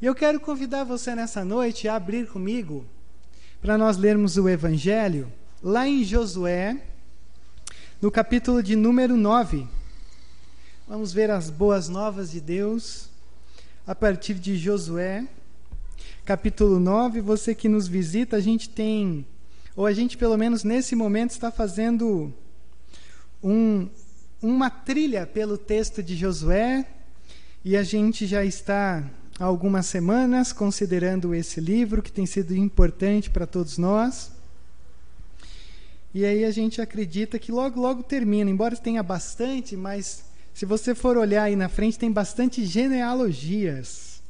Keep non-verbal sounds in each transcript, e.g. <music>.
E eu quero convidar você nessa noite a abrir comigo para nós lermos o Evangelho lá em Josué, no capítulo de número 9. Vamos ver as boas novas de Deus a partir de Josué, capítulo 9. Você que nos visita, a gente tem, ou a gente pelo menos nesse momento está fazendo um, uma trilha pelo texto de Josué, e a gente já está algumas semanas considerando esse livro que tem sido importante para todos nós. E aí a gente acredita que logo logo termina, embora tenha bastante, mas se você for olhar aí na frente tem bastante genealogias.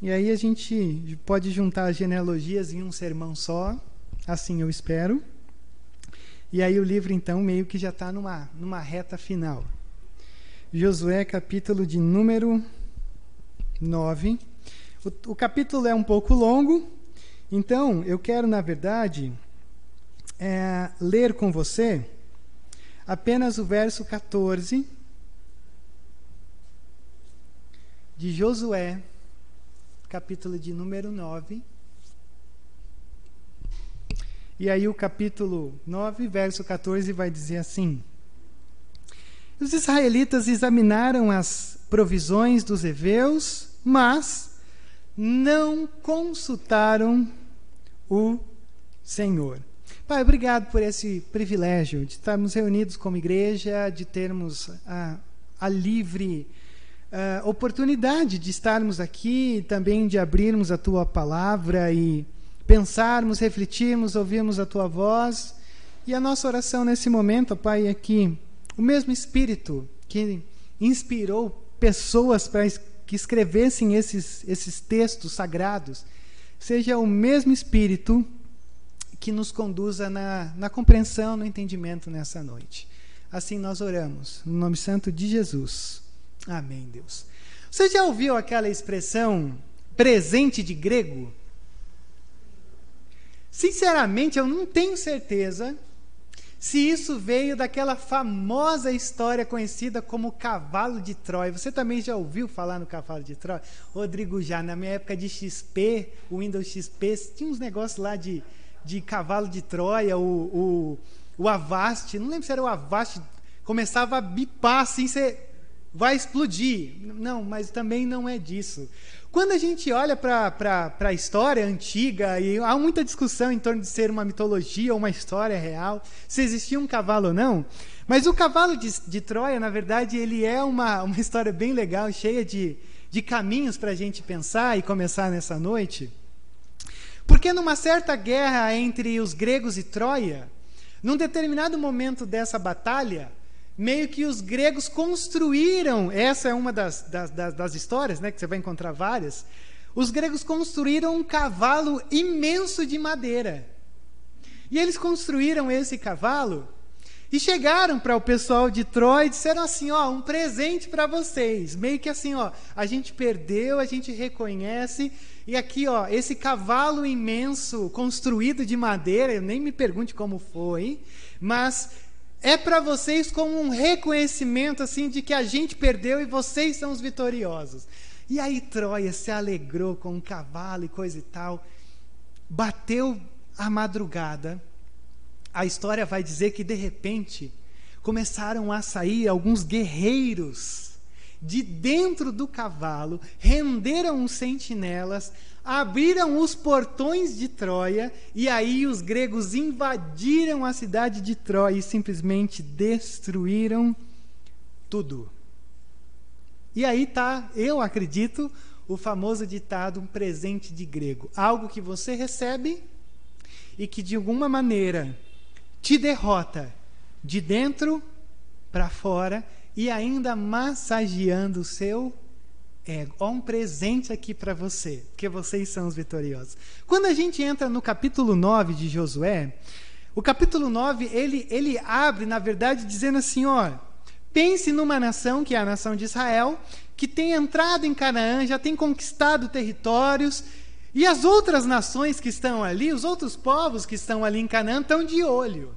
E aí a gente pode juntar as genealogias em um sermão só, assim eu espero. E aí o livro então meio que já está numa, numa reta final. Josué capítulo de número 9. O, o capítulo é um pouco longo, então eu quero, na verdade, é, ler com você apenas o verso 14 de Josué, capítulo de número 9. E aí o capítulo 9, verso 14 vai dizer assim: Os israelitas examinaram as provisões dos heveus mas não consultaram o Senhor. Pai, obrigado por esse privilégio de estarmos reunidos como igreja, de termos a, a livre oportunidade de estarmos aqui, também de abrirmos a tua palavra e pensarmos, refletirmos, ouvirmos a tua voz. E a nossa oração nesse momento, Pai, é que o mesmo Espírito que inspirou pessoas para que escrevessem esses, esses textos sagrados, seja o mesmo Espírito que nos conduza na, na compreensão, no entendimento nessa noite. Assim nós oramos, no nome santo de Jesus. Amém, Deus. Você já ouviu aquela expressão presente de grego? Sinceramente, eu não tenho certeza se isso veio daquela famosa história conhecida como cavalo de Troia. Você também já ouviu falar no cavalo de Troia? Rodrigo, já na minha época de XP, o Windows XP, tinha uns negócios lá de, de cavalo de Troia, o, o, o Avast, não lembro se era o Avast, começava a bipar assim, você vai explodir. Não, mas também não é disso. Quando a gente olha para a história antiga, e há muita discussão em torno de ser uma mitologia ou uma história real, se existia um cavalo ou não, mas o cavalo de, de Troia, na verdade, ele é uma, uma história bem legal, cheia de, de caminhos para a gente pensar e começar nessa noite. Porque numa certa guerra entre os gregos e Troia, num determinado momento dessa batalha, meio que os gregos construíram, essa é uma das, das, das, das histórias, né, que você vai encontrar várias, os gregos construíram um cavalo imenso de madeira. E eles construíram esse cavalo e chegaram para o pessoal de Troia e disseram assim: ó, um presente para vocês. Meio que assim, ó, a gente perdeu, a gente reconhece. E aqui, ó, esse cavalo imenso construído de madeira, eu nem me pergunte como foi, mas é para vocês como um reconhecimento assim de que a gente perdeu e vocês são os vitoriosos. E aí Troia se alegrou com um cavalo e coisa e tal. Bateu a madrugada. A história vai dizer que de repente começaram a sair alguns guerreiros de dentro do cavalo, renderam os sentinelas, abriram os portões de Troia e aí os gregos invadiram a cidade de Troia e simplesmente destruíram tudo. E aí tá, eu acredito, o famoso ditado um presente de grego, algo que você recebe e que de alguma maneira te derrota de dentro para fora e ainda massageando o seu é, ó um presente aqui para você, porque vocês são os vitoriosos. Quando a gente entra no capítulo 9 de Josué, o capítulo 9, ele, ele abre, na verdade, dizendo assim, ó, pense numa nação, que é a nação de Israel, que tem entrado em Canaã, já tem conquistado territórios, e as outras nações que estão ali, os outros povos que estão ali em Canaã, estão de olho.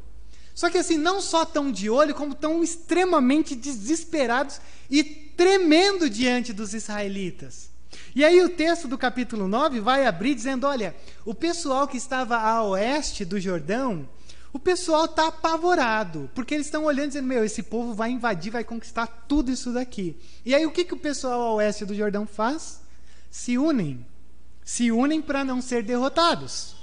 Só que assim, não só estão de olho, como estão extremamente desesperados e tremendo diante dos israelitas. E aí o texto do capítulo 9 vai abrir dizendo: olha, o pessoal que estava a oeste do Jordão, o pessoal está apavorado, porque eles estão olhando dizendo: meu, esse povo vai invadir, vai conquistar tudo isso daqui. E aí o que, que o pessoal a oeste do Jordão faz? Se unem. Se unem para não ser derrotados.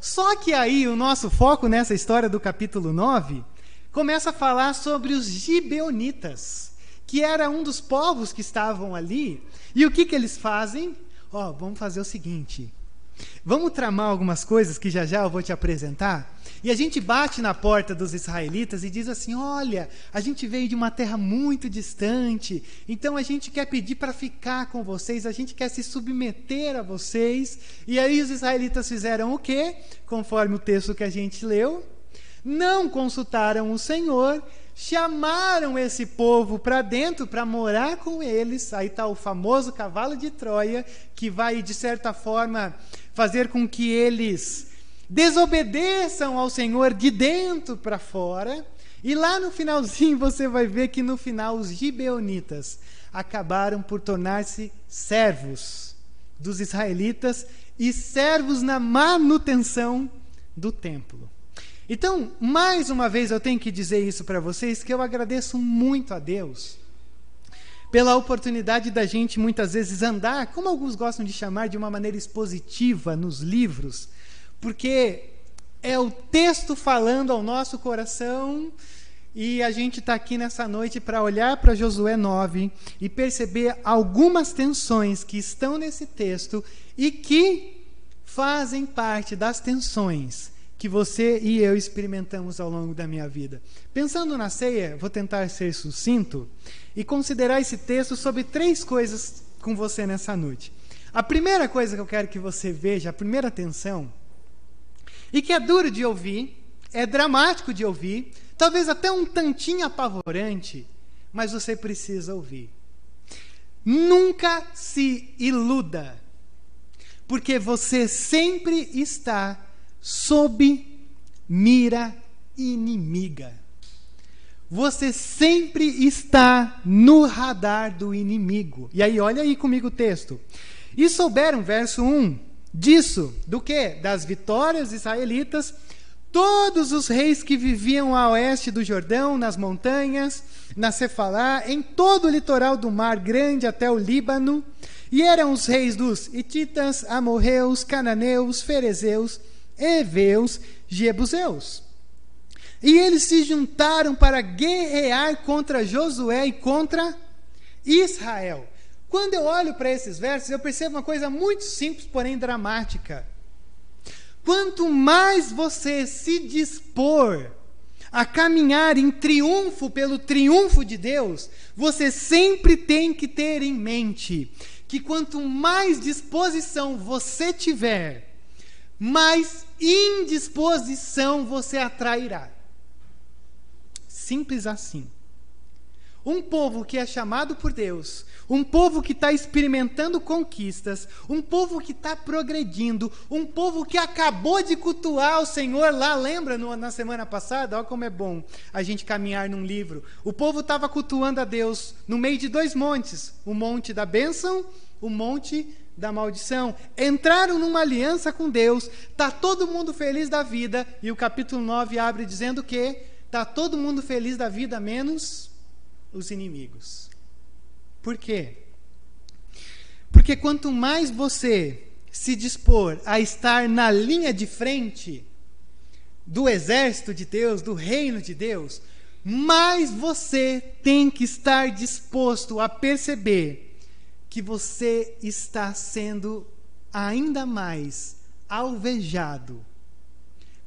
Só que aí o nosso foco nessa história do capítulo 9 começa a falar sobre os gibeonitas, que era um dos povos que estavam ali. E o que, que eles fazem? Ó, oh, vamos fazer o seguinte. Vamos tramar algumas coisas que já já eu vou te apresentar. E a gente bate na porta dos israelitas e diz assim: Olha, a gente veio de uma terra muito distante, então a gente quer pedir para ficar com vocês, a gente quer se submeter a vocês. E aí os israelitas fizeram o quê? Conforme o texto que a gente leu, não consultaram o Senhor, chamaram esse povo para dentro para morar com eles. Aí está o famoso cavalo de Troia, que vai, de certa forma, fazer com que eles desobedeçam ao Senhor de dentro para fora. E lá no finalzinho <laughs> você vai ver que no final os gibeonitas acabaram por tornar-se servos dos israelitas e servos na manutenção do templo. Então, mais uma vez eu tenho que dizer isso para vocês que eu agradeço muito a Deus pela oportunidade da gente muitas vezes andar, como alguns gostam de chamar de uma maneira expositiva nos livros, porque é o texto falando ao nosso coração e a gente está aqui nessa noite para olhar para Josué 9 e perceber algumas tensões que estão nesse texto e que fazem parte das tensões que você e eu experimentamos ao longo da minha vida. Pensando na ceia, vou tentar ser sucinto e considerar esse texto sobre três coisas com você nessa noite. A primeira coisa que eu quero que você veja, a primeira tensão, e que é duro de ouvir, é dramático de ouvir, talvez até um tantinho apavorante, mas você precisa ouvir. Nunca se iluda, porque você sempre está sob mira inimiga. Você sempre está no radar do inimigo. E aí, olha aí comigo o texto. E souberam, verso 1, Disso, do que? Das vitórias israelitas, todos os reis que viviam a oeste do Jordão, nas montanhas, na Cefalá, em todo o litoral do Mar Grande até o Líbano, e eram os reis dos Hititas, Amorreus, Cananeus, Ferezeus, Eveus, Jebuseus. E eles se juntaram para guerrear contra Josué e contra Israel. Quando eu olho para esses versos, eu percebo uma coisa muito simples, porém dramática. Quanto mais você se dispor a caminhar em triunfo pelo triunfo de Deus, você sempre tem que ter em mente que quanto mais disposição você tiver, mais indisposição você atrairá. Simples assim. Um povo que é chamado por Deus, um povo que está experimentando conquistas, um povo que está progredindo, um povo que acabou de cultuar o Senhor lá, lembra no, na semana passada? Olha como é bom a gente caminhar num livro. O povo estava cultuando a Deus no meio de dois montes: o monte da bênção, o monte da maldição. Entraram numa aliança com Deus, está todo mundo feliz da vida, e o capítulo 9 abre dizendo que está todo mundo feliz da vida, menos os inimigos. Por quê? Porque quanto mais você se dispor a estar na linha de frente do exército de Deus, do reino de Deus, mais você tem que estar disposto a perceber que você está sendo ainda mais alvejado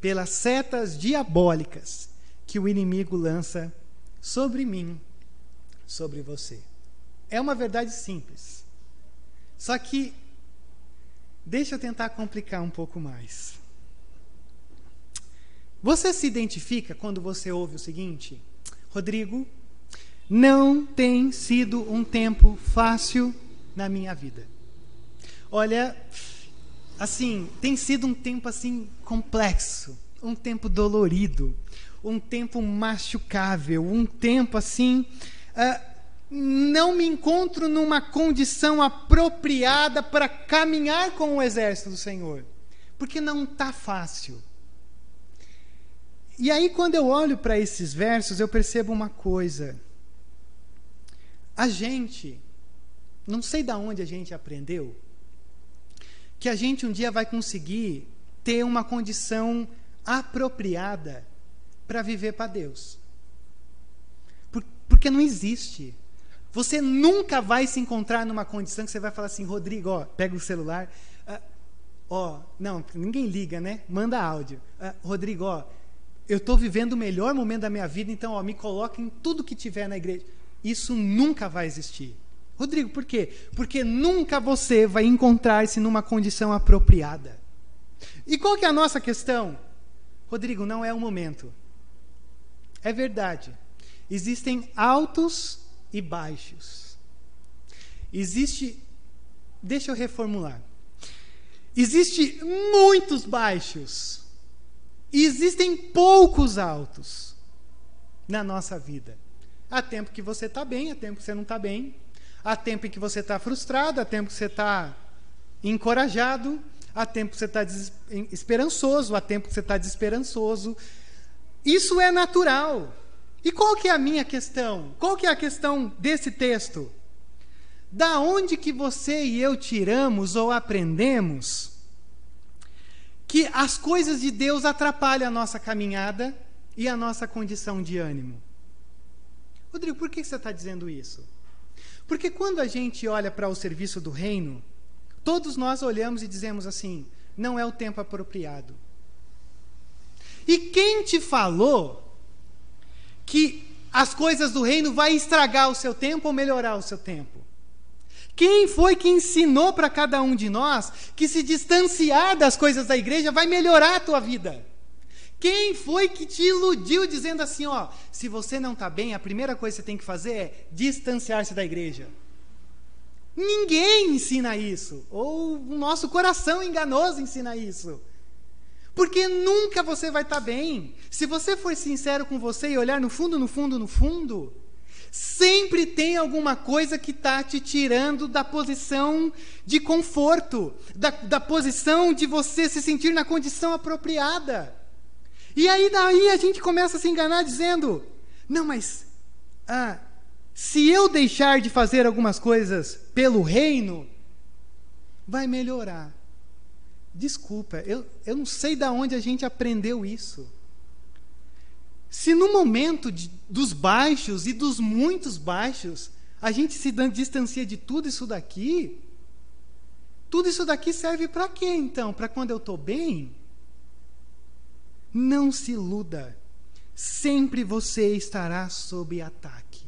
pelas setas diabólicas que o inimigo lança sobre mim sobre você. É uma verdade simples. Só que, deixa eu tentar complicar um pouco mais. Você se identifica quando você ouve o seguinte: Rodrigo, não tem sido um tempo fácil na minha vida. Olha, assim, tem sido um tempo assim complexo, um tempo dolorido, um tempo machucável, um tempo assim uh, não me encontro numa condição apropriada para caminhar com o exército do Senhor, porque não está fácil. E aí, quando eu olho para esses versos, eu percebo uma coisa. A gente, não sei de onde a gente aprendeu, que a gente um dia vai conseguir ter uma condição apropriada para viver para Deus. Por, porque não existe. Você nunca vai se encontrar numa condição que você vai falar assim, Rodrigo, ó, pega o celular, uh, ó, não, ninguém liga, né? Manda áudio. Uh, Rodrigo, ó, eu estou vivendo o melhor momento da minha vida, então, ó, me coloque em tudo que tiver na igreja. Isso nunca vai existir. Rodrigo, por quê? Porque nunca você vai encontrar-se numa condição apropriada. E qual que é a nossa questão? Rodrigo, não é o momento. É verdade. Existem altos e baixos. Existe. Deixa eu reformular. Existe muitos baixos. E existem poucos altos na nossa vida. Há tempo que você está bem, há tempo que você não está bem. Há tempo em que você está frustrado, há tempo que você está encorajado, há tempo que você está esperançoso, há tempo que você está desesperançoso. Isso é natural. E qual que é a minha questão? Qual que é a questão desse texto? Da onde que você e eu tiramos ou aprendemos que as coisas de Deus atrapalham a nossa caminhada e a nossa condição de ânimo? Rodrigo, por que você está dizendo isso? Porque quando a gente olha para o serviço do reino, todos nós olhamos e dizemos assim: não é o tempo apropriado. E quem te falou que as coisas do reino vai estragar o seu tempo ou melhorar o seu tempo? Quem foi que ensinou para cada um de nós que se distanciar das coisas da igreja vai melhorar a tua vida? Quem foi que te iludiu dizendo assim, ó, se você não está bem, a primeira coisa que você tem que fazer é distanciar-se da igreja? Ninguém ensina isso. Ou o nosso coração enganoso ensina isso. Porque nunca você vai estar tá bem. Se você for sincero com você e olhar no fundo, no fundo, no fundo, sempre tem alguma coisa que está te tirando da posição de conforto, da, da posição de você se sentir na condição apropriada. E aí daí a gente começa a se enganar dizendo: não, mas ah, se eu deixar de fazer algumas coisas pelo reino, vai melhorar. Desculpa, eu, eu não sei de onde a gente aprendeu isso. Se no momento de, dos baixos e dos muitos baixos, a gente se distancia de tudo isso daqui, tudo isso daqui serve para quê então? Para quando eu estou bem? Não se iluda. Sempre você estará sob ataque.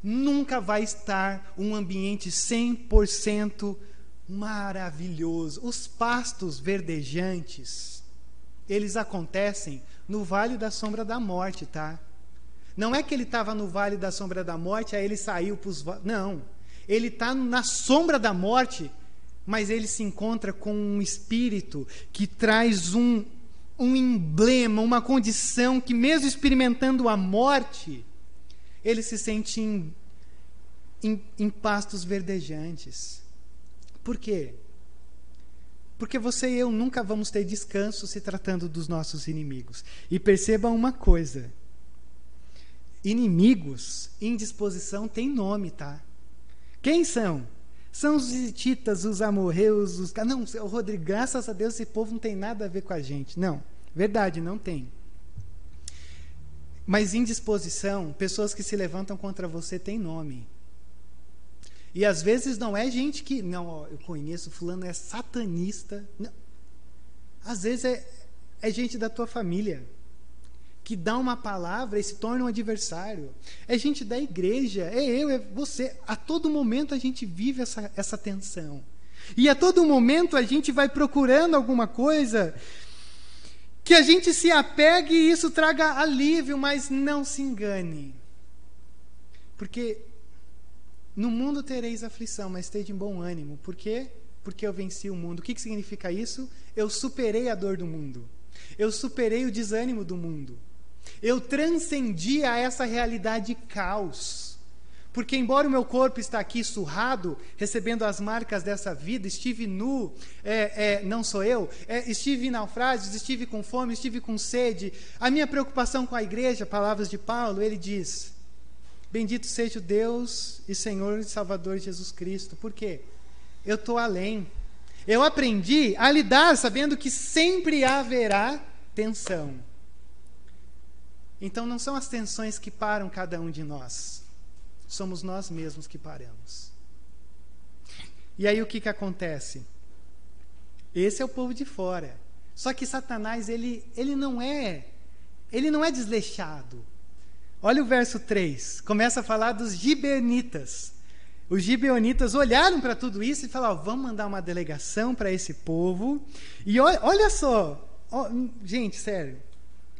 Nunca vai estar um ambiente 100% maravilhoso. Os pastos verdejantes, eles acontecem no vale da sombra da morte, tá? Não é que ele estava no vale da sombra da morte, aí ele saiu para os. Não. Ele está na sombra da morte, mas ele se encontra com um espírito que traz um, um emblema, uma condição que, mesmo experimentando a morte, ele se sente em, em, em pastos verdejantes. Por quê? Porque você e eu nunca vamos ter descanso se tratando dos nossos inimigos. E percebam uma coisa: inimigos, indisposição tem nome, tá? Quem são? São os hititas, os amorreus, os. Não, Rodrigo, graças a Deus esse povo não tem nada a ver com a gente. Não, verdade, não tem. Mas indisposição, pessoas que se levantam contra você têm nome. E às vezes não é gente que. Não, eu conheço, Fulano é satanista. Não. Às vezes é, é gente da tua família que dá uma palavra e se torna um adversário. É gente da igreja, é eu, é você. A todo momento a gente vive essa, essa tensão. E a todo momento a gente vai procurando alguma coisa que a gente se apegue e isso traga alívio, mas não se engane. Porque no mundo tereis aflição, mas esteja em bom ânimo. Por quê? Porque eu venci o mundo. O que, que significa isso? Eu superei a dor do mundo. Eu superei o desânimo do mundo. Eu transcendi a essa realidade de caos. porque embora o meu corpo está aqui surrado, recebendo as marcas dessa vida, estive nu, é, é, não sou eu, é, estive em naufrágios, estive com fome, estive com sede. A minha preocupação com a igreja, palavras de Paulo, ele diz: Bendito seja o Deus e Senhor e Salvador Jesus Cristo. Por quê? Eu estou além. Eu aprendi a lidar sabendo que sempre haverá tensão. Então não são as tensões que param cada um de nós. Somos nós mesmos que paramos. E aí o que, que acontece? Esse é o povo de fora. Só que Satanás, ele, ele não é, ele não é desleixado. Olha o verso 3, começa a falar dos gibeonitas. Os gibeonitas olharam para tudo isso e falaram: vamos mandar uma delegação para esse povo. E olha, olha só, ó, gente, sério,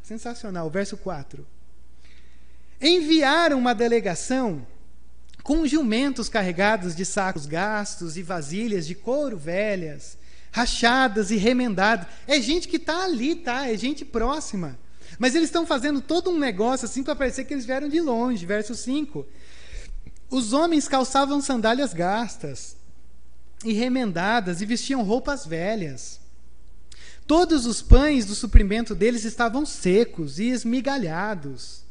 sensacional, verso 4. Enviaram uma delegação com jumentos carregados de sacos gastos e vasilhas de couro velhas, rachadas e remendadas. É gente que está ali, tá? É gente próxima. Mas eles estão fazendo todo um negócio assim para parecer que eles vieram de longe. Verso 5. Os homens calçavam sandálias gastas e remendadas e vestiam roupas velhas. Todos os pães do suprimento deles estavam secos e esmigalhados.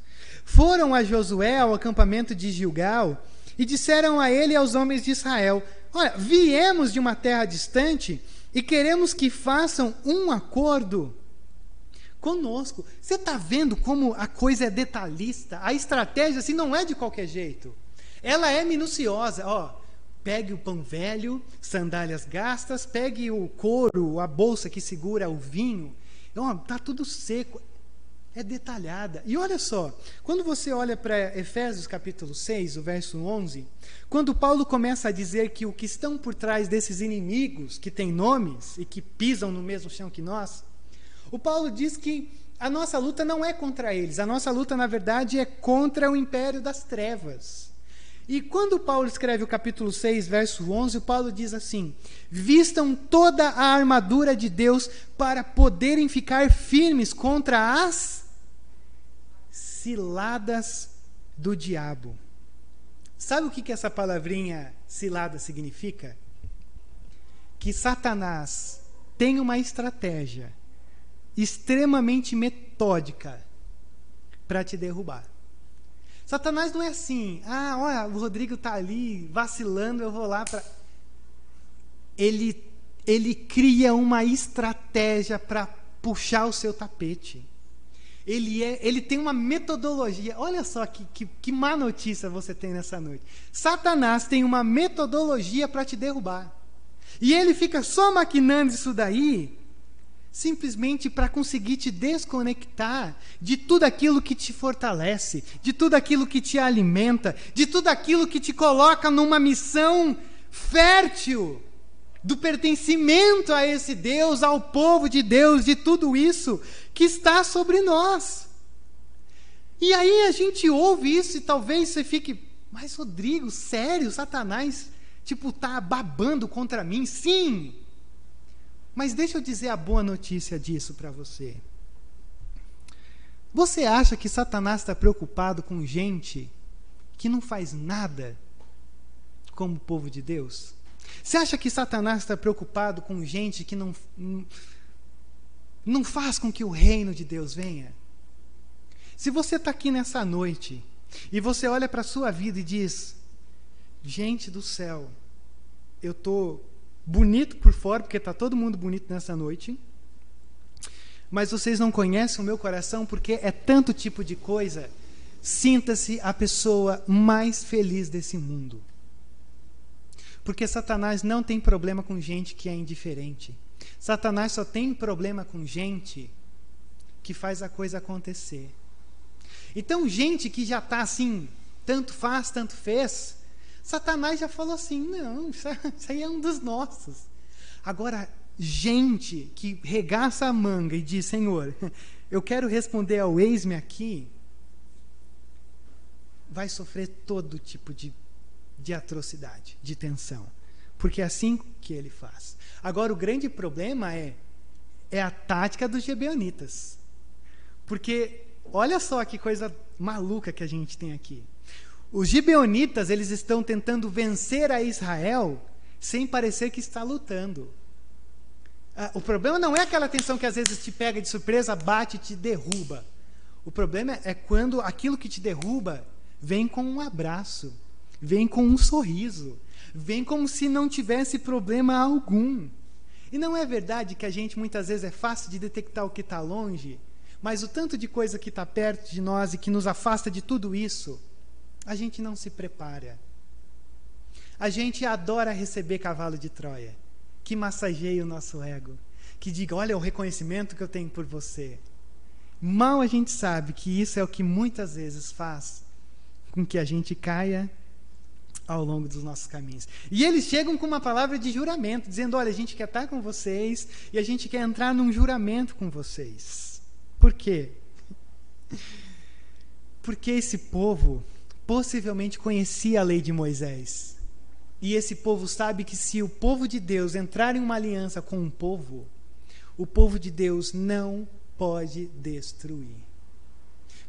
Foram a Josué ao acampamento de Gilgal e disseram a ele e aos homens de Israel: Olha, viemos de uma terra distante e queremos que façam um acordo conosco. Você está vendo como a coisa é detalhista? A estratégia assim não é de qualquer jeito. Ela é minuciosa. Ó, pegue o pão velho, sandálias gastas, pegue o couro, a bolsa que segura o vinho. Ó, tá tudo seco. É detalhada. E olha só, quando você olha para Efésios capítulo 6, o verso 11, quando Paulo começa a dizer que o que estão por trás desses inimigos, que têm nomes e que pisam no mesmo chão que nós, o Paulo diz que a nossa luta não é contra eles, a nossa luta, na verdade, é contra o império das trevas. E quando Paulo escreve o capítulo 6, verso 11, o Paulo diz assim: Vistam toda a armadura de Deus para poderem ficar firmes contra as ciladas do diabo. Sabe o que, que essa palavrinha cilada significa? Que Satanás tem uma estratégia extremamente metódica para te derrubar. Satanás não é assim, ah, olha, o Rodrigo está ali vacilando, eu vou lá para. Ele, ele cria uma estratégia para puxar o seu tapete. Ele, é, ele tem uma metodologia. Olha só que, que, que má notícia você tem nessa noite. Satanás tem uma metodologia para te derrubar. E ele fica só maquinando isso daí simplesmente para conseguir te desconectar de tudo aquilo que te fortalece, de tudo aquilo que te alimenta, de tudo aquilo que te coloca numa missão fértil do pertencimento a esse Deus, ao povo de Deus, de tudo isso que está sobre nós. E aí a gente ouve isso e talvez você fique, mas Rodrigo, sério, Satanás, tipo, tá babando contra mim? Sim, mas deixa eu dizer a boa notícia disso para você. Você acha que Satanás está preocupado com gente que não faz nada como o povo de Deus? Você acha que Satanás está preocupado com gente que não, não faz com que o reino de Deus venha? Se você está aqui nessa noite e você olha para a sua vida e diz: Gente do céu, eu estou bonito por fora, porque está todo mundo bonito nessa noite. Mas vocês não conhecem o meu coração porque é tanto tipo de coisa. Sinta-se a pessoa mais feliz desse mundo. Porque Satanás não tem problema com gente que é indiferente. Satanás só tem problema com gente que faz a coisa acontecer. Então, gente que já está assim, tanto faz, tanto fez, Satanás já falou assim: não, <laughs> isso aí é um dos nossos. Agora, gente que regaça a manga e diz: Senhor, <laughs> eu quero responder ao ex-me aqui, vai sofrer todo tipo de, de atrocidade, de tensão. Porque é assim que ele faz. Agora, o grande problema é, é a tática dos gebeonitas. Porque, olha só que coisa maluca que a gente tem aqui. Os gibeonitas, eles estão tentando vencer a Israel sem parecer que está lutando. Ah, o problema não é aquela tensão que às vezes te pega de surpresa, bate e te derruba. O problema é quando aquilo que te derruba vem com um abraço, vem com um sorriso, vem como se não tivesse problema algum. E não é verdade que a gente muitas vezes é fácil de detectar o que está longe, mas o tanto de coisa que está perto de nós e que nos afasta de tudo isso, a gente não se prepara. A gente adora receber cavalo de Troia, que massageia o nosso ego, que diga: olha o reconhecimento que eu tenho por você. Mal a gente sabe que isso é o que muitas vezes faz com que a gente caia ao longo dos nossos caminhos. E eles chegam com uma palavra de juramento, dizendo: Olha, a gente quer estar com vocês e a gente quer entrar num juramento com vocês. Por quê? Porque esse povo possivelmente conhecia a lei de Moisés. E esse povo sabe que se o povo de Deus entrar em uma aliança com um povo, o povo de Deus não pode destruir.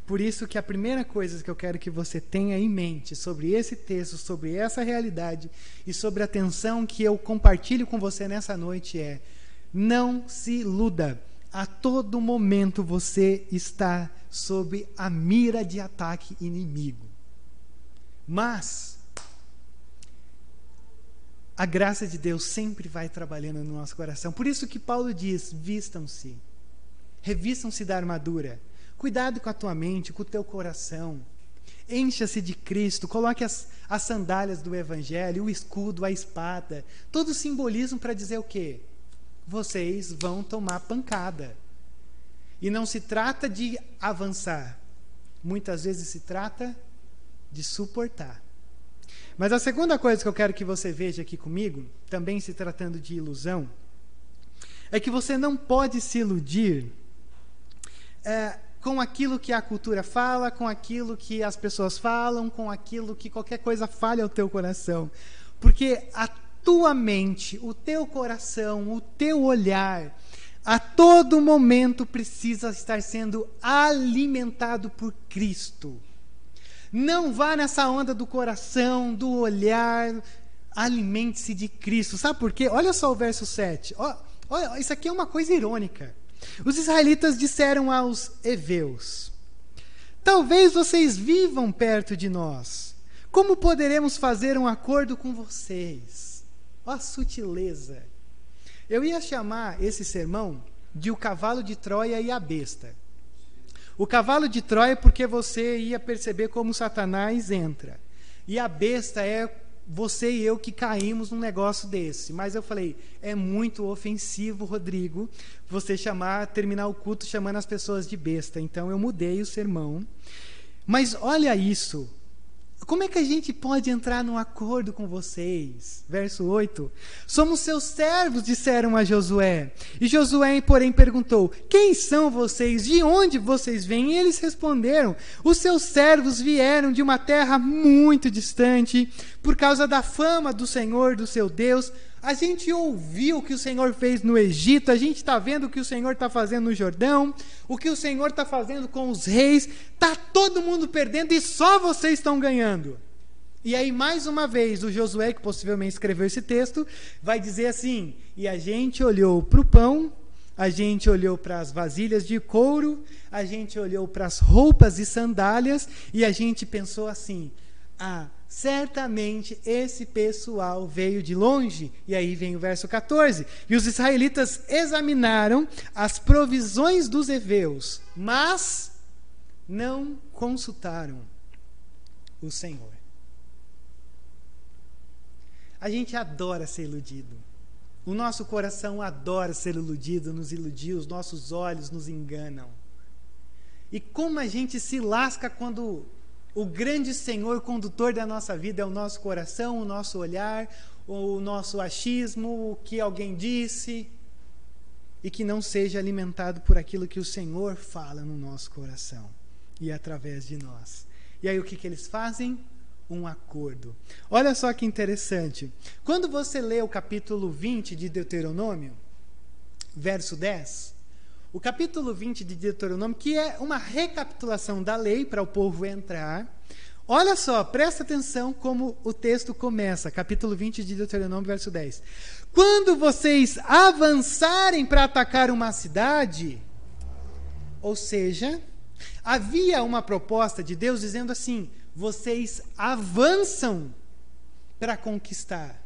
Por isso que a primeira coisa que eu quero que você tenha em mente sobre esse texto, sobre essa realidade e sobre a atenção que eu compartilho com você nessa noite é: não se iluda. A todo momento você está sob a mira de ataque inimigo. Mas a graça de Deus sempre vai trabalhando no nosso coração. Por isso que Paulo diz: vistam-se, revistam-se da armadura Cuidado com a tua mente, com o teu coração. Encha-se de Cristo, coloque as, as sandálias do Evangelho, o escudo, a espada, todo simbolismo para dizer o quê? Vocês vão tomar pancada. E não se trata de avançar, muitas vezes se trata de suportar. Mas a segunda coisa que eu quero que você veja aqui comigo, também se tratando de ilusão, é que você não pode se iludir é, com aquilo que a cultura fala, com aquilo que as pessoas falam, com aquilo que qualquer coisa fale ao teu coração. Porque a tua mente, o teu coração, o teu olhar, a todo momento precisa estar sendo alimentado por Cristo. Não vá nessa onda do coração, do olhar, alimente-se de Cristo. Sabe por quê? Olha só o verso 7. Olha, isso aqui é uma coisa irônica. Os israelitas disseram aos heveus: Talvez vocês vivam perto de nós. Como poderemos fazer um acordo com vocês? Ó a sutileza. Eu ia chamar esse sermão de o cavalo de Troia e a besta. O cavalo de Troia porque você ia perceber como Satanás entra. E a besta é você e eu que caímos num negócio desse. Mas eu falei, é muito ofensivo, Rodrigo, você chamar, terminar o culto chamando as pessoas de besta. Então eu mudei o sermão. Mas olha isso. Como é que a gente pode entrar num acordo com vocês? Verso 8. Somos seus servos, disseram a Josué. E Josué, porém, perguntou: Quem são vocês? De onde vocês vêm? E eles responderam: Os seus servos vieram de uma terra muito distante, por causa da fama do Senhor, do seu Deus a gente ouviu o que o Senhor fez no Egito, a gente está vendo o que o Senhor está fazendo no Jordão, o que o Senhor está fazendo com os reis, está todo mundo perdendo e só vocês estão ganhando. E aí, mais uma vez, o Josué, que possivelmente escreveu esse texto, vai dizer assim: e a gente olhou para o pão, a gente olhou para as vasilhas de couro, a gente olhou para as roupas e sandálias, e a gente pensou assim: ah, certamente esse pessoal veio de longe. E aí vem o verso 14. E os israelitas examinaram as provisões dos heveus, mas não consultaram o Senhor. A gente adora ser iludido. O nosso coração adora ser iludido, nos iludir, os nossos olhos nos enganam. E como a gente se lasca quando o grande Senhor condutor da nossa vida é o nosso coração, o nosso olhar, o nosso achismo, o que alguém disse, e que não seja alimentado por aquilo que o Senhor fala no nosso coração e através de nós. E aí o que, que eles fazem? Um acordo. Olha só que interessante. Quando você lê o capítulo 20 de Deuteronômio, verso 10, o capítulo 20 de Deuteronômio, que é uma recapitulação da lei para o povo entrar. Olha só, presta atenção como o texto começa, capítulo 20 de Deuteronômio, verso 10. Quando vocês avançarem para atacar uma cidade, ou seja, havia uma proposta de Deus dizendo assim: vocês avançam para conquistar.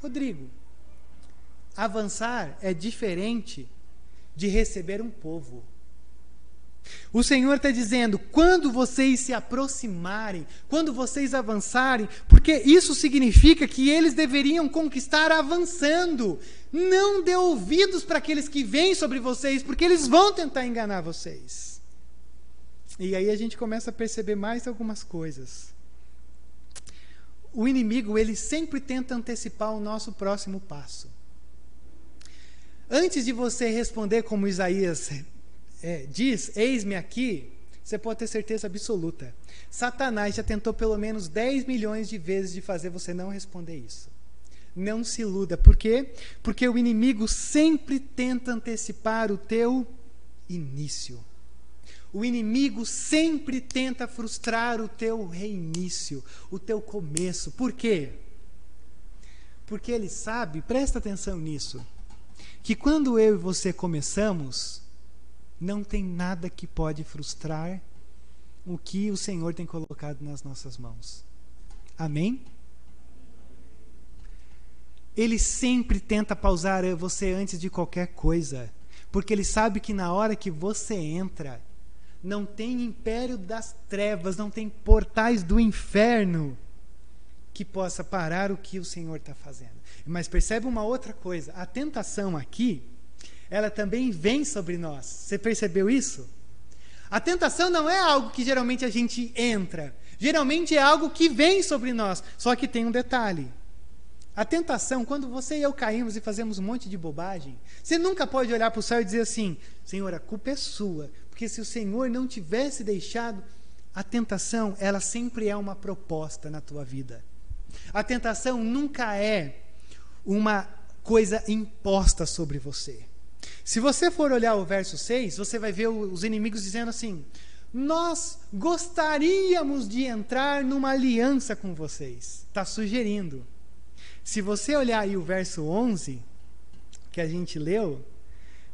Rodrigo, avançar é diferente de receber um povo. O Senhor está dizendo: quando vocês se aproximarem, quando vocês avançarem, porque isso significa que eles deveriam conquistar avançando. Não dê ouvidos para aqueles que vêm sobre vocês, porque eles vão tentar enganar vocês. E aí a gente começa a perceber mais algumas coisas. O inimigo, ele sempre tenta antecipar o nosso próximo passo. Antes de você responder como Isaías é, diz: Eis-me aqui, você pode ter certeza absoluta. Satanás já tentou pelo menos 10 milhões de vezes de fazer você não responder isso. Não se iluda. Por quê? Porque o inimigo sempre tenta antecipar o teu início. O inimigo sempre tenta frustrar o teu reinício, o teu começo. Por quê? Porque ele sabe, presta atenção nisso, que quando eu e você começamos, não tem nada que pode frustrar o que o Senhor tem colocado nas nossas mãos. Amém? Ele sempre tenta pausar você antes de qualquer coisa, porque ele sabe que na hora que você entra, não tem império das trevas, não tem portais do inferno que possa parar o que o Senhor está fazendo. Mas percebe uma outra coisa: a tentação aqui ela também vem sobre nós. Você percebeu isso? A tentação não é algo que geralmente a gente entra. Geralmente é algo que vem sobre nós. Só que tem um detalhe. A tentação, quando você e eu caímos e fazemos um monte de bobagem, você nunca pode olhar para o céu e dizer assim: Senhor, a culpa é sua. Porque se o Senhor não tivesse deixado, a tentação, ela sempre é uma proposta na tua vida. A tentação nunca é uma coisa imposta sobre você. Se você for olhar o verso 6, você vai ver os inimigos dizendo assim: Nós gostaríamos de entrar numa aliança com vocês. Está sugerindo. Se você olhar aí o verso 11, que a gente leu,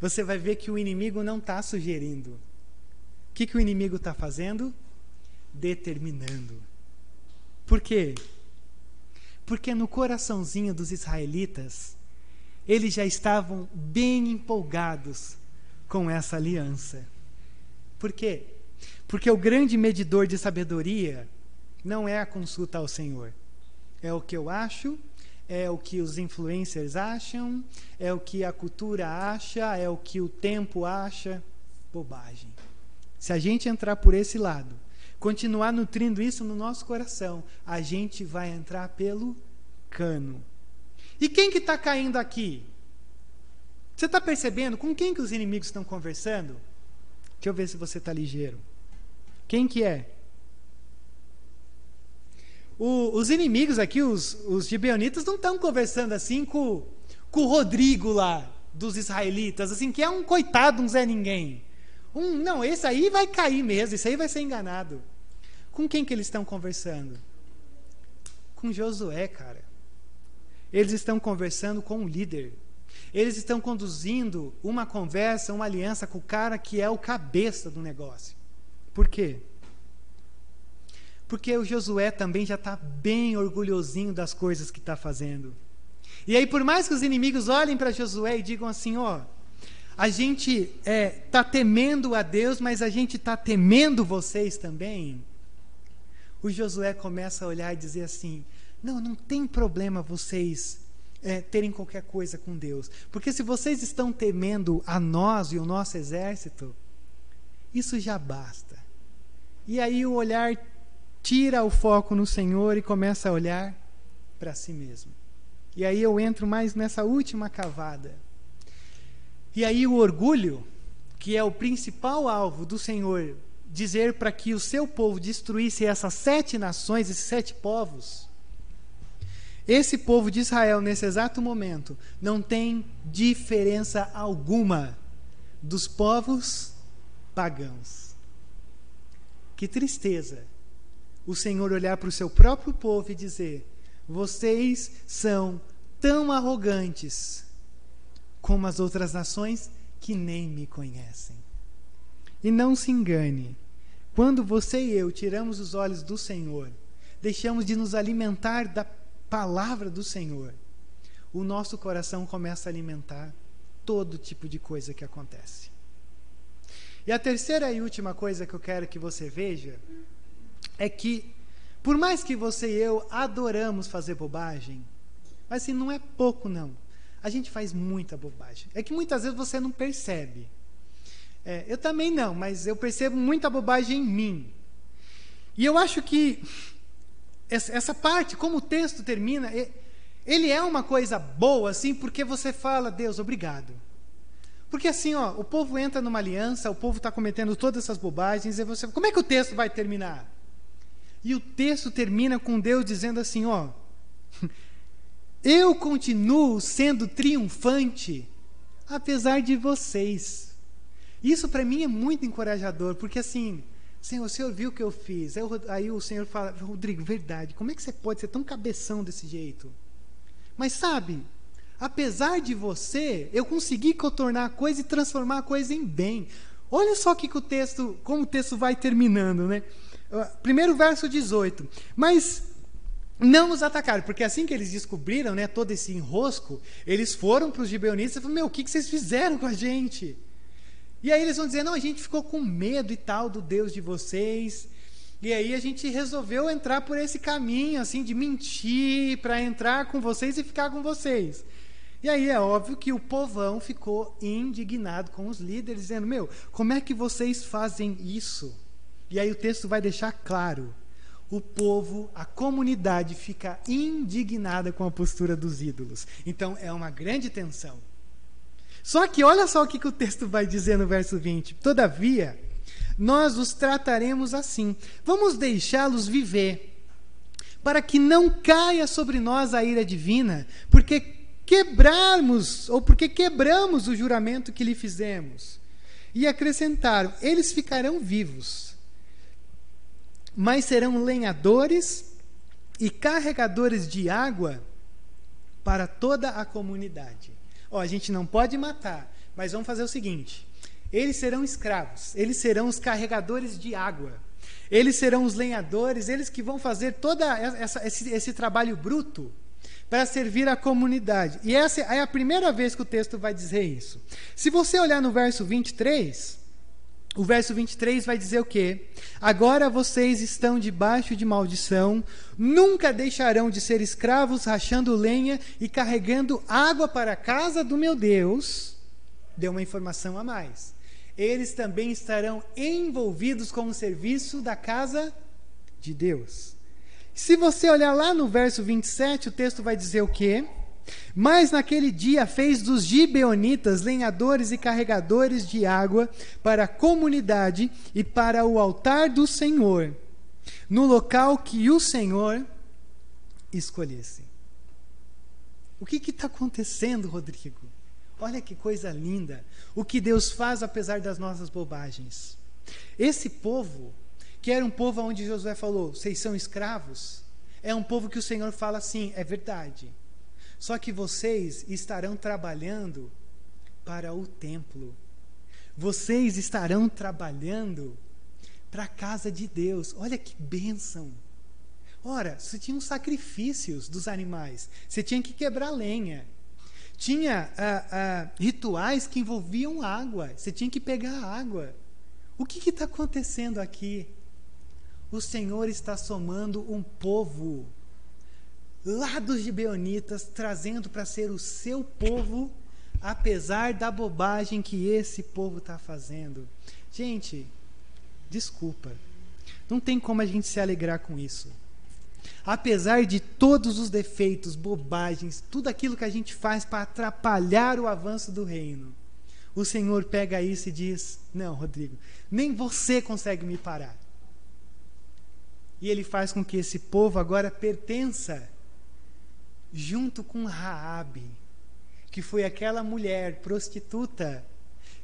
você vai ver que o inimigo não está sugerindo. O que, que o inimigo está fazendo? Determinando. Por quê? Porque no coraçãozinho dos israelitas eles já estavam bem empolgados com essa aliança. Por quê? Porque o grande medidor de sabedoria não é a consulta ao Senhor. É o que eu acho, é o que os influencers acham, é o que a cultura acha, é o que o tempo acha. Bobagem. Se a gente entrar por esse lado, continuar nutrindo isso no nosso coração, a gente vai entrar pelo cano e quem que está caindo aqui? Você está percebendo com quem que os inimigos estão conversando? Deixa eu ver se você está ligeiro. Quem que é? O, os inimigos aqui, os, os gibeonitas, não estão conversando assim com, com o Rodrigo lá, dos israelitas, assim, que é um coitado, um Zé Ninguém. Um, não, esse aí vai cair mesmo, esse aí vai ser enganado. Com quem que eles estão conversando? Com Josué, cara. Eles estão conversando com o líder. Eles estão conduzindo uma conversa, uma aliança com o cara que é o cabeça do negócio. Por quê? Porque o Josué também já está bem orgulhosinho das coisas que está fazendo. E aí, por mais que os inimigos olhem para Josué e digam assim: ó, a gente está é, tá temendo a Deus, mas a gente está temendo vocês também. O Josué começa a olhar e dizer assim: não, não tem problema vocês é, terem qualquer coisa com Deus. Porque se vocês estão temendo a nós e o nosso exército, isso já basta. E aí o olhar tira o foco no Senhor e começa a olhar para si mesmo. E aí eu entro mais nessa última cavada. E aí o orgulho, que é o principal alvo do Senhor, dizer para que o seu povo destruísse essas sete nações, esses sete povos, esse povo de Israel, nesse exato momento, não tem diferença alguma dos povos pagãos. Que tristeza o Senhor olhar para o seu próprio povo e dizer: Vocês são tão arrogantes como as outras nações que nem me conhecem. E não se engane, quando você e eu tiramos os olhos do Senhor, deixamos de nos alimentar da palavra do Senhor, o nosso coração começa a alimentar todo tipo de coisa que acontece. E a terceira e última coisa que eu quero que você veja é que, por mais que você e eu adoramos fazer bobagem, mas assim, não é pouco não. A gente faz muita bobagem. É que muitas vezes você não percebe. É, eu também não, mas eu percebo muita bobagem em mim. E eu acho que essa parte, como o texto termina, ele é uma coisa boa, assim, porque você fala, Deus, obrigado. Porque assim, ó, o povo entra numa aliança, o povo está cometendo todas essas bobagens, e você, como é que o texto vai terminar? E o texto termina com Deus dizendo assim, ó, eu continuo sendo triunfante, apesar de vocês. Isso para mim é muito encorajador, porque assim, Senhor, você ouviu o que eu fiz? Aí o Senhor fala, Rodrigo, verdade, como é que você pode ser tão cabeção desse jeito? Mas sabe, apesar de você, eu consegui contornar a coisa e transformar a coisa em bem. Olha só que, que o texto, como o texto vai terminando, né? Primeiro verso 18. Mas não os atacaram, porque assim que eles descobriram né, todo esse enrosco, eles foram para os gibeonitas e falaram: Meu, o que, que vocês fizeram com a gente? E aí eles vão dizer: Não, a gente ficou com medo e tal do Deus de vocês. E aí a gente resolveu entrar por esse caminho, assim, de mentir para entrar com vocês e ficar com vocês. E aí é óbvio que o povão ficou indignado com os líderes, dizendo: Meu, como é que vocês fazem isso? E aí o texto vai deixar claro. O povo, a comunidade fica indignada com a postura dos ídolos. Então é uma grande tensão. Só que olha só o que, que o texto vai dizer no verso 20. Todavia, nós os trataremos assim. Vamos deixá-los viver, para que não caia sobre nós a ira divina, porque quebrarmos, ou porque quebramos o juramento que lhe fizemos. E acrescentaram: eles ficarão vivos, mas serão lenhadores e carregadores de água para toda a comunidade. Ó, a gente não pode matar, mas vamos fazer o seguinte: eles serão escravos, eles serão os carregadores de água, eles serão os lenhadores, eles que vão fazer todo esse, esse trabalho bruto para servir a comunidade. E essa é a primeira vez que o texto vai dizer isso. Se você olhar no verso 23, o verso 23 vai dizer o quê? Agora vocês estão debaixo de maldição, nunca deixarão de ser escravos, rachando lenha e carregando água para a casa do meu Deus. Deu uma informação a mais eles também estarão envolvidos com o serviço da casa de Deus. Se você olhar lá no verso 27, o texto vai dizer o quê? Mas naquele dia fez dos gibeonitas lenhadores e carregadores de água para a comunidade e para o altar do Senhor, no local que o Senhor escolhesse. O que está acontecendo, Rodrigo? Olha que coisa linda. O que Deus faz apesar das nossas bobagens. Esse povo, que era um povo onde Josué falou: vocês são escravos, é um povo que o Senhor fala assim: é verdade. Só que vocês estarão trabalhando para o templo. Vocês estarão trabalhando para a casa de Deus. Olha que bênção. Ora, você tinha os sacrifícios dos animais. Você tinha que quebrar lenha tinha ah, ah, rituais que envolviam água. Você tinha que pegar água. O que está acontecendo aqui? O Senhor está somando um povo lá dos gibeonitas, trazendo para ser o seu povo, apesar da bobagem que esse povo está fazendo. Gente, desculpa. Não tem como a gente se alegrar com isso. Apesar de todos os defeitos, bobagens, tudo aquilo que a gente faz para atrapalhar o avanço do reino, o Senhor pega isso e diz: Não, Rodrigo, nem você consegue me parar. E ele faz com que esse povo agora pertença junto com Raabe, que foi aquela mulher prostituta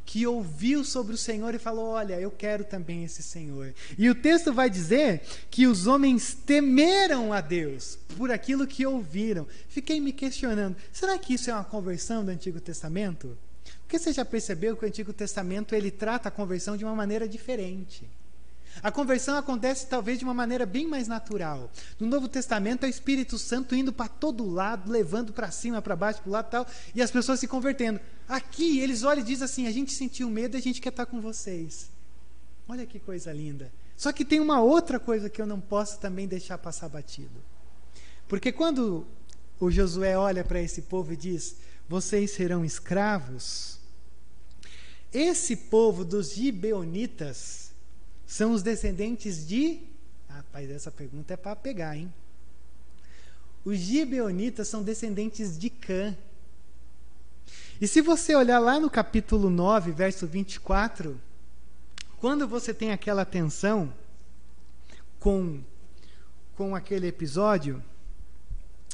que ouviu sobre o Senhor e falou: Olha, eu quero também esse Senhor. E o texto vai dizer que os homens temeram a Deus por aquilo que ouviram. Fiquei me questionando: será que isso é uma conversão do Antigo Testamento? Porque você já percebeu que o Antigo Testamento ele trata a conversão de uma maneira diferente. A conversão acontece talvez de uma maneira bem mais natural. No Novo Testamento é o Espírito Santo indo para todo lado, levando para cima, para baixo, para o lado tal, e as pessoas se convertendo. Aqui eles olham e dizem assim: a gente sentiu medo e a gente quer estar com vocês. Olha que coisa linda. Só que tem uma outra coisa que eu não posso também deixar passar batido. Porque quando o Josué olha para esse povo e diz: Vocês serão escravos. Esse povo dos gibeonitas são os descendentes de. Rapaz, essa pergunta é para pegar, hein? Os gibeonitas são descendentes de Cã. E se você olhar lá no capítulo 9, verso 24, quando você tem aquela tensão com, com aquele episódio,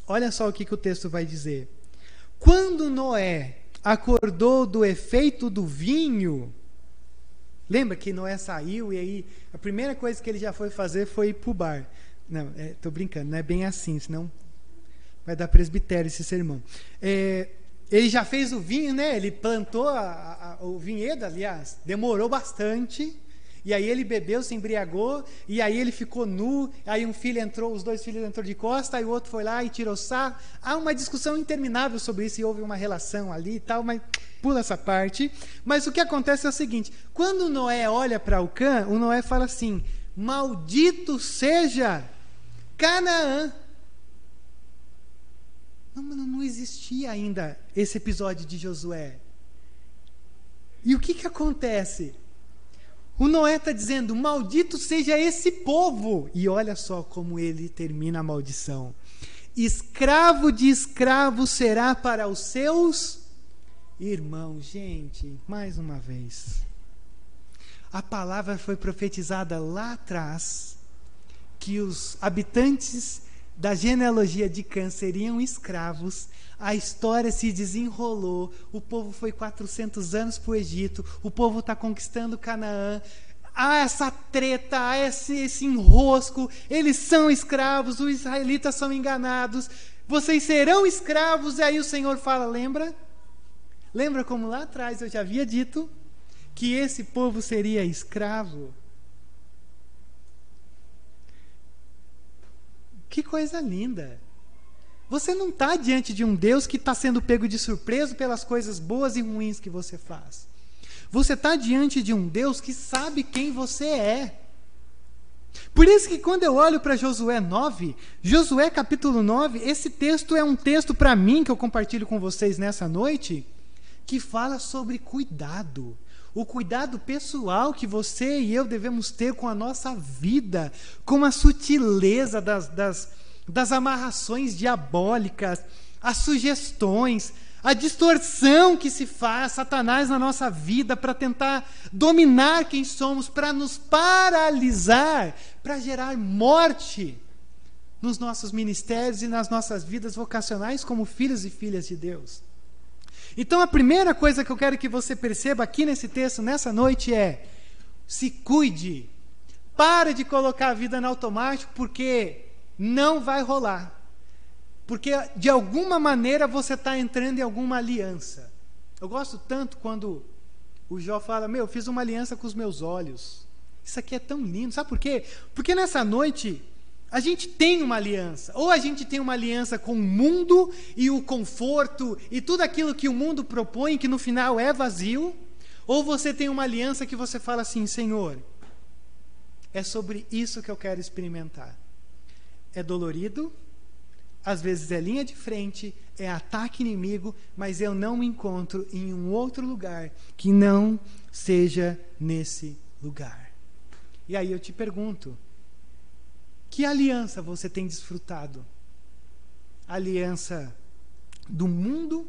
olha só o que, que o texto vai dizer. Quando Noé acordou do efeito do vinho, Lembra que Noé saiu e aí a primeira coisa que ele já foi fazer foi ir para o bar. Não, estou é, brincando, não é bem assim, senão vai dar presbitério esse sermão. É, ele já fez o vinho, né? Ele plantou a, a, o vinhedo, aliás, demorou bastante. E aí ele bebeu, se embriagou, e aí ele ficou nu, aí um filho entrou, os dois filhos entrou de costa, aí o outro foi lá e tirou sarro. Há uma discussão interminável sobre isso, e houve uma relação ali e tal, mas pula essa parte. Mas o que acontece é o seguinte: quando Noé olha para o Cã, o Noé fala assim: Maldito seja Canaã. Não, não existia ainda esse episódio de Josué. E o que, que acontece? O Noé está dizendo: Maldito seja esse povo. E olha só como ele termina a maldição: Escravo de escravo será para os seus irmãos. Gente, mais uma vez. A palavra foi profetizada lá atrás que os habitantes da genealogia de Cã seriam escravos a história se desenrolou, o povo foi 400 anos para o Egito, o povo está conquistando Canaã, há essa treta, há esse, esse enrosco, eles são escravos, os israelitas são enganados, vocês serão escravos, e aí o Senhor fala: lembra? Lembra como lá atrás eu já havia dito que esse povo seria escravo? Que coisa linda! Você não está diante de um Deus que está sendo pego de surpresa pelas coisas boas e ruins que você faz. Você está diante de um Deus que sabe quem você é. Por isso que quando eu olho para Josué 9, Josué capítulo 9, esse texto é um texto para mim que eu compartilho com vocês nessa noite, que fala sobre cuidado. O cuidado pessoal que você e eu devemos ter com a nossa vida, com a sutileza das, das das amarrações diabólicas, as sugestões, a distorção que se faz, Satanás, na nossa vida para tentar dominar quem somos, para nos paralisar, para gerar morte nos nossos ministérios e nas nossas vidas vocacionais como filhos e filhas de Deus. Então, a primeira coisa que eu quero que você perceba aqui nesse texto, nessa noite, é: se cuide. Pare de colocar a vida no automático, porque não vai rolar. Porque de alguma maneira você está entrando em alguma aliança. Eu gosto tanto quando o Jó fala: Meu, eu fiz uma aliança com os meus olhos. Isso aqui é tão lindo. Sabe por quê? Porque nessa noite a gente tem uma aliança. Ou a gente tem uma aliança com o mundo e o conforto e tudo aquilo que o mundo propõe, que no final é vazio. Ou você tem uma aliança que você fala assim: Senhor, é sobre isso que eu quero experimentar é dolorido, às vezes é linha de frente, é ataque inimigo, mas eu não me encontro em um outro lugar que não seja nesse lugar. E aí eu te pergunto: que aliança você tem desfrutado? Aliança do mundo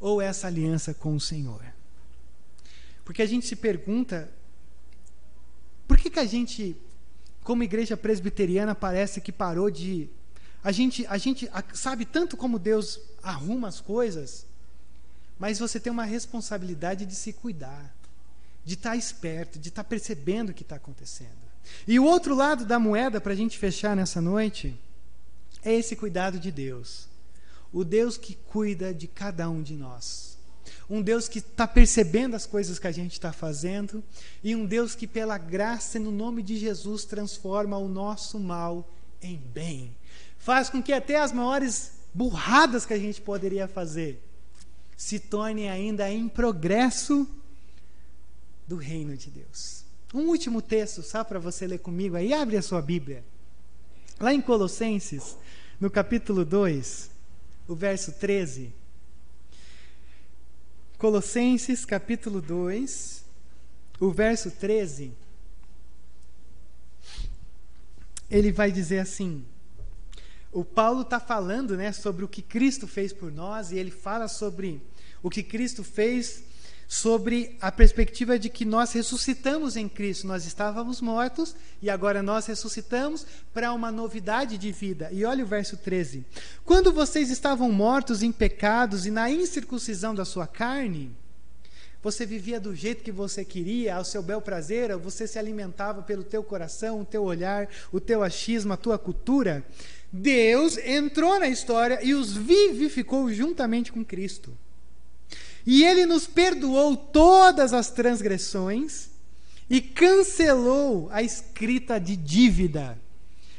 ou essa aliança com o Senhor? Porque a gente se pergunta: por que, que a gente como igreja presbiteriana parece que parou de a gente a gente sabe tanto como Deus arruma as coisas, mas você tem uma responsabilidade de se cuidar. de estar tá esperto, de estar tá percebendo o que está acontecendo. E o outro lado da moeda, para a gente fechar nessa noite, é esse cuidado de Deus. O Deus que cuida de cada um de nós. Um Deus que está percebendo as coisas que a gente está fazendo. E um Deus que, pela graça e no nome de Jesus, transforma o nosso mal em bem. Faz com que até as maiores burradas que a gente poderia fazer se tornem ainda em progresso do reino de Deus. Um último texto, só para você ler comigo aí, abre a sua Bíblia. Lá em Colossenses, no capítulo 2, o verso 13. Colossenses, capítulo 2, o verso 13. Ele vai dizer assim: o Paulo está falando né, sobre o que Cristo fez por nós, e ele fala sobre o que Cristo fez sobre a perspectiva de que nós ressuscitamos em Cristo. Nós estávamos mortos e agora nós ressuscitamos para uma novidade de vida. E olha o verso 13: Quando vocês estavam mortos em pecados e na incircuncisão da sua carne, você vivia do jeito que você queria, ao seu bel prazer, você se alimentava pelo teu coração, o teu olhar, o teu achismo, a tua cultura. Deus entrou na história e os vivificou juntamente com Cristo. E ele nos perdoou todas as transgressões e cancelou a escrita de dívida,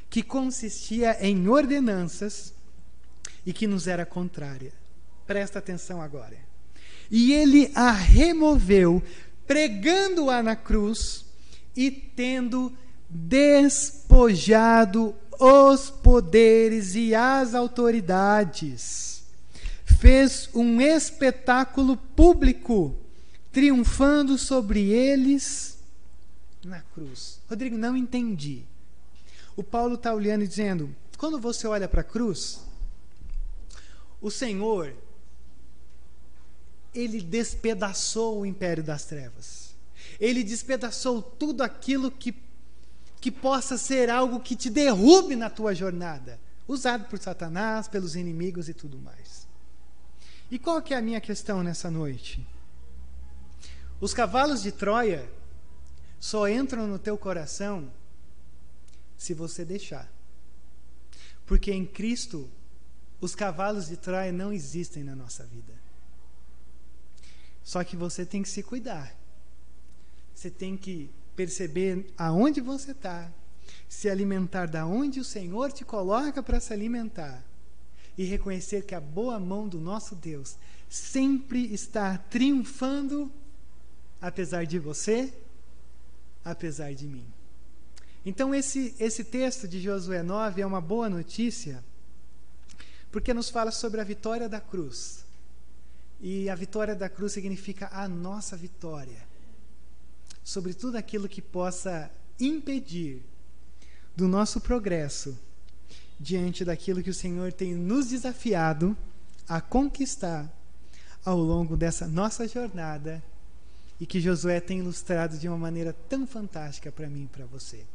que consistia em ordenanças e que nos era contrária. Presta atenção agora. E ele a removeu, pregando-a na cruz e tendo despojado os poderes e as autoridades fez um espetáculo público, triunfando sobre eles na cruz. Rodrigo, não entendi. O Paulo está olhando e dizendo: quando você olha para a cruz, o Senhor, ele despedaçou o império das trevas. Ele despedaçou tudo aquilo que, que possa ser algo que te derrube na tua jornada, usado por Satanás, pelos inimigos e tudo mais. E qual que é a minha questão nessa noite? Os cavalos de Troia só entram no teu coração se você deixar. Porque em Cristo os cavalos de Troia não existem na nossa vida. Só que você tem que se cuidar. Você tem que perceber aonde você está, se alimentar da onde o Senhor te coloca para se alimentar e reconhecer que a boa mão do nosso Deus sempre está triunfando, apesar de você, apesar de mim. Então, esse, esse texto de Josué 9 é uma boa notícia, porque nos fala sobre a vitória da cruz. E a vitória da cruz significa a nossa vitória sobre tudo aquilo que possa impedir do nosso progresso diante daquilo que o Senhor tem nos desafiado a conquistar ao longo dessa nossa jornada e que Josué tem ilustrado de uma maneira tão fantástica para mim e para você.